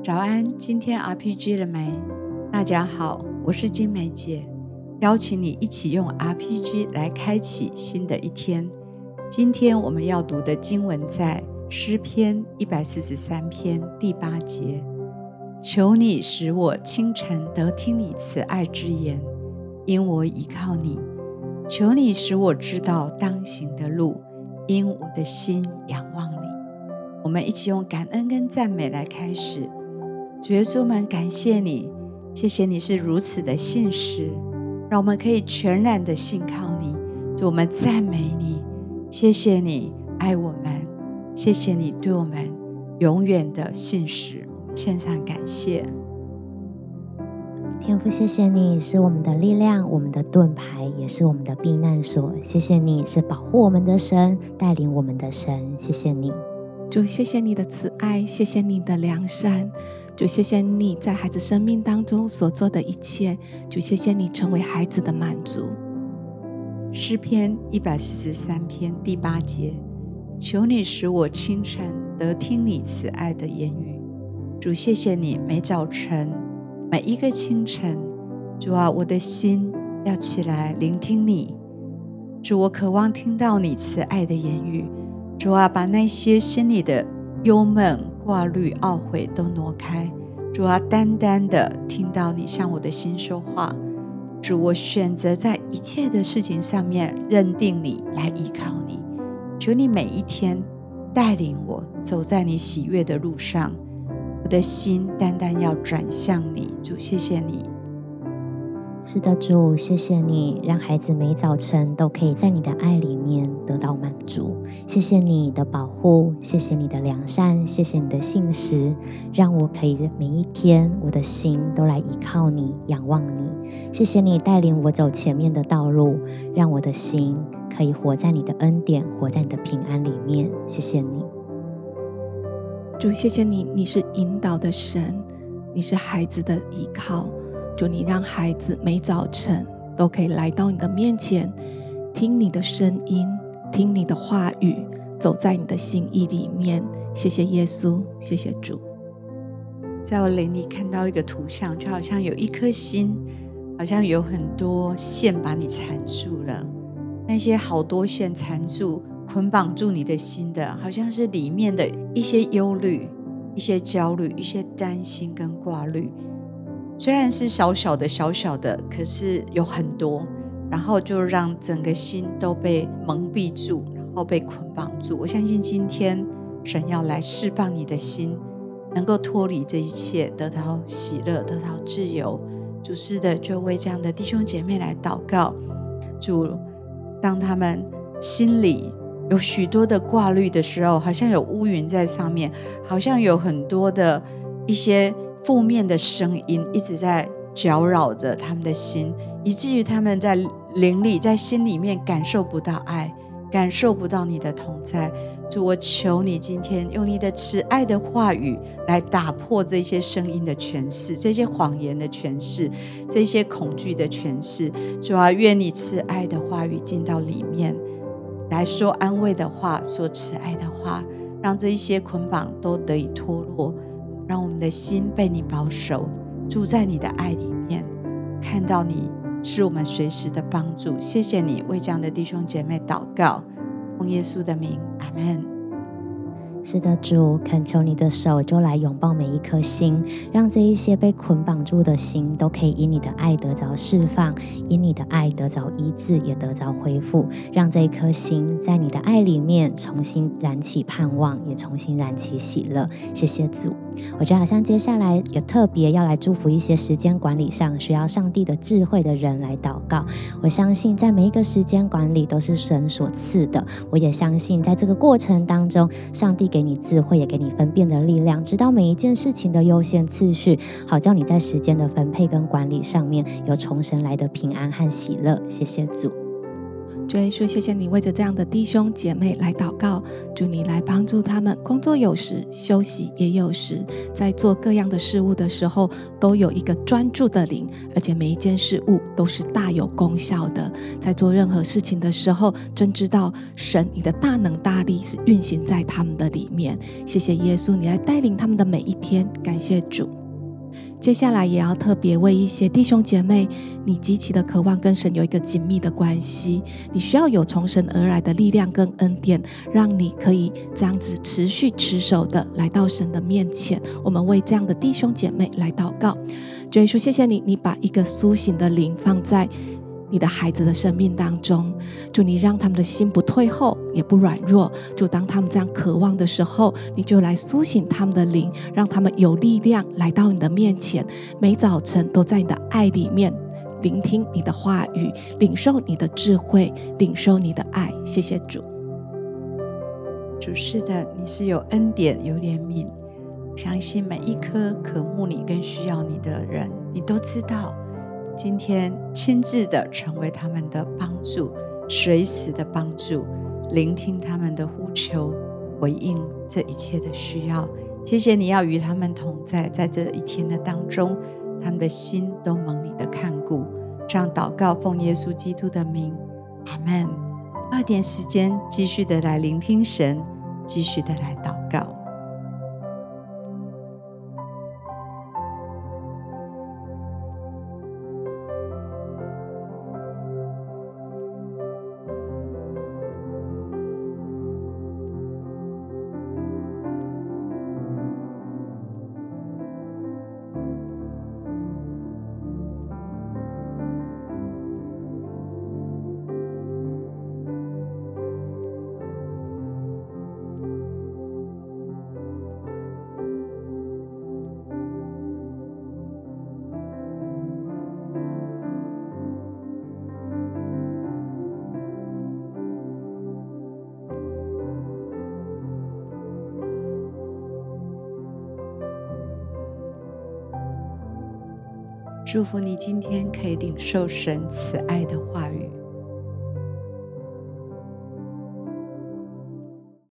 早安，今天 RPG 了没？大家好，我是金梅姐，邀请你一起用 RPG 来开启新的一天。今天我们要读的经文在诗篇一百四十三篇第八节。求你使我清晨得听你慈爱之言，因我倚靠你。求你使我知道当行的路，因我的心仰望你。我们一起用感恩跟赞美来开始。主耶稣们，感谢你，谢谢你是如此的信实，让我们可以全然的信靠你。主，我们赞美你，谢谢你爱我们，谢谢你对我们永远的信实。我们献上感谢，天父，谢谢你是我们的力量，我们的盾牌，也是我们的避难所。谢谢你是保护我们的神，带领我们的神。谢谢你，主，谢谢你的慈爱，谢谢你的良善。主，谢谢你在孩子生命当中所做的一切。主，谢谢你成为孩子的满足。诗篇一百四十三篇第八节：求你使我清晨得听你慈爱的言语。主，谢谢你每早晨每一个清晨，主啊，我的心要起来聆听你。主，我渴望听到你慈爱的言语。主啊，把那些心里的忧闷。挂虑、懊悔都挪开，主啊，单单的听到你向我的心说话。主，我选择在一切的事情上面认定你，来依靠你。求你每一天带领我走在你喜悦的路上，我的心单单要转向你。主，谢谢你。是的，主，谢谢你，让孩子每早晨都可以在你的爱里面得到满足。谢谢你的保护，谢谢你的良善，谢谢你的信实，让我可以每一天我的心都来依靠你，仰望你。谢谢你带领我走前面的道路，让我的心可以活在你的恩典，活在你的平安里面。谢谢你，主，谢谢你，你是引导的神，你是孩子的依靠。祝你让孩子每早晨都可以来到你的面前，听你的声音，听你的话语，走在你的心意里面。谢谢耶稣，谢谢主。在我灵里看到一个图像，就好像有一颗心，好像有很多线把你缠住了。那些好多线缠住、捆绑住你的心的，好像是里面的一些忧虑、一些焦虑、一些担心跟挂虑。虽然是小小的、小小的，可是有很多，然后就让整个心都被蒙蔽住，然后被捆绑住。我相信今天神要来释放你的心，能够脱离这一切，得到喜乐，得到自由。主是的，就为这样的弟兄姐妹来祷告。主，当他们心里有许多的挂虑的时候，好像有乌云在上面，好像有很多的一些。负面的声音一直在搅扰着他们的心，以至于他们在灵里、在心里面感受不到爱，感受不到你的同在。主，我求你今天用你的慈爱的话语来打破这些声音的诠释，这些谎言的诠释，这些恐惧的诠释。主啊，愿你慈爱的话语进到里面来说安慰的话，说慈爱的话，让这一些捆绑都得以脱落。让我们的心被你保守，住在你的爱里面，看到你是我们随时的帮助。谢谢你为这样的弟兄姐妹祷告，奉耶稣的名，阿门。是的，主，恳求你的手就来拥抱每一颗心，让这一些被捆绑住的心都可以因你的爱得着释放，因你的爱得着医治，也得着恢复，让这一颗心在你的爱里面重新燃起盼望，也重新燃起喜乐。谢谢主，我觉得好像接下来有特别要来祝福一些时间管理上需要上帝的智慧的人来祷告。我相信在每一个时间管理都是神所赐的，我也相信在这个过程当中，上帝给。你智慧，也给你分辨的力量，知道每一件事情的优先次序，好叫你在时间的分配跟管理上面有从神来的平安和喜乐。谢谢主。主耶稣，谢谢你为着这样的弟兄姐妹来祷告，祝你来帮助他们，工作有时，休息也有时，在做各样的事物的时候，都有一个专注的灵，而且每一件事物都是大有功效的。在做任何事情的时候，真知道神你的大能大力是运行在他们的里面。谢谢耶稣，你来带领他们的每一天，感谢主。接下来也要特别为一些弟兄姐妹，你极其的渴望跟神有一个紧密的关系，你需要有从神而来的力量跟恩典，让你可以这样子持续持守的来到神的面前。我们为这样的弟兄姐妹来祷告，主耶稣，谢谢你，你把一个苏醒的灵放在。你的孩子的生命当中，祝你让他们的心不退后，也不软弱。就当他们这样渴望的时候，你就来苏醒他们的灵，让他们有力量来到你的面前。每早晨都在你的爱里面聆听你的话语，领受你的智慧，领受你的爱。谢谢主。主是的，你是有恩典、有怜悯。相信每一颗渴慕你、跟需要你的人，你都知道。今天亲自的成为他们的帮助，随时的帮助，聆听他们的呼求，回应这一切的需要。谢谢你要与他们同在，在这一天的当中，他们的心都蒙你的看顾。这样祷告，奉耶稣基督的名，阿门。二点时间，继续的来聆听神，继续的来祷祝福你今天可以领受神慈爱的话语。